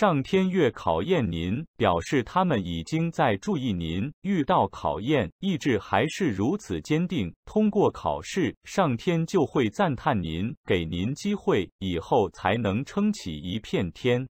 上天越考验您表示他们已经在注意您遇到考验意志还是如此坚定通过考试上天就会赞叹您给您机会以后才能撑起一片天。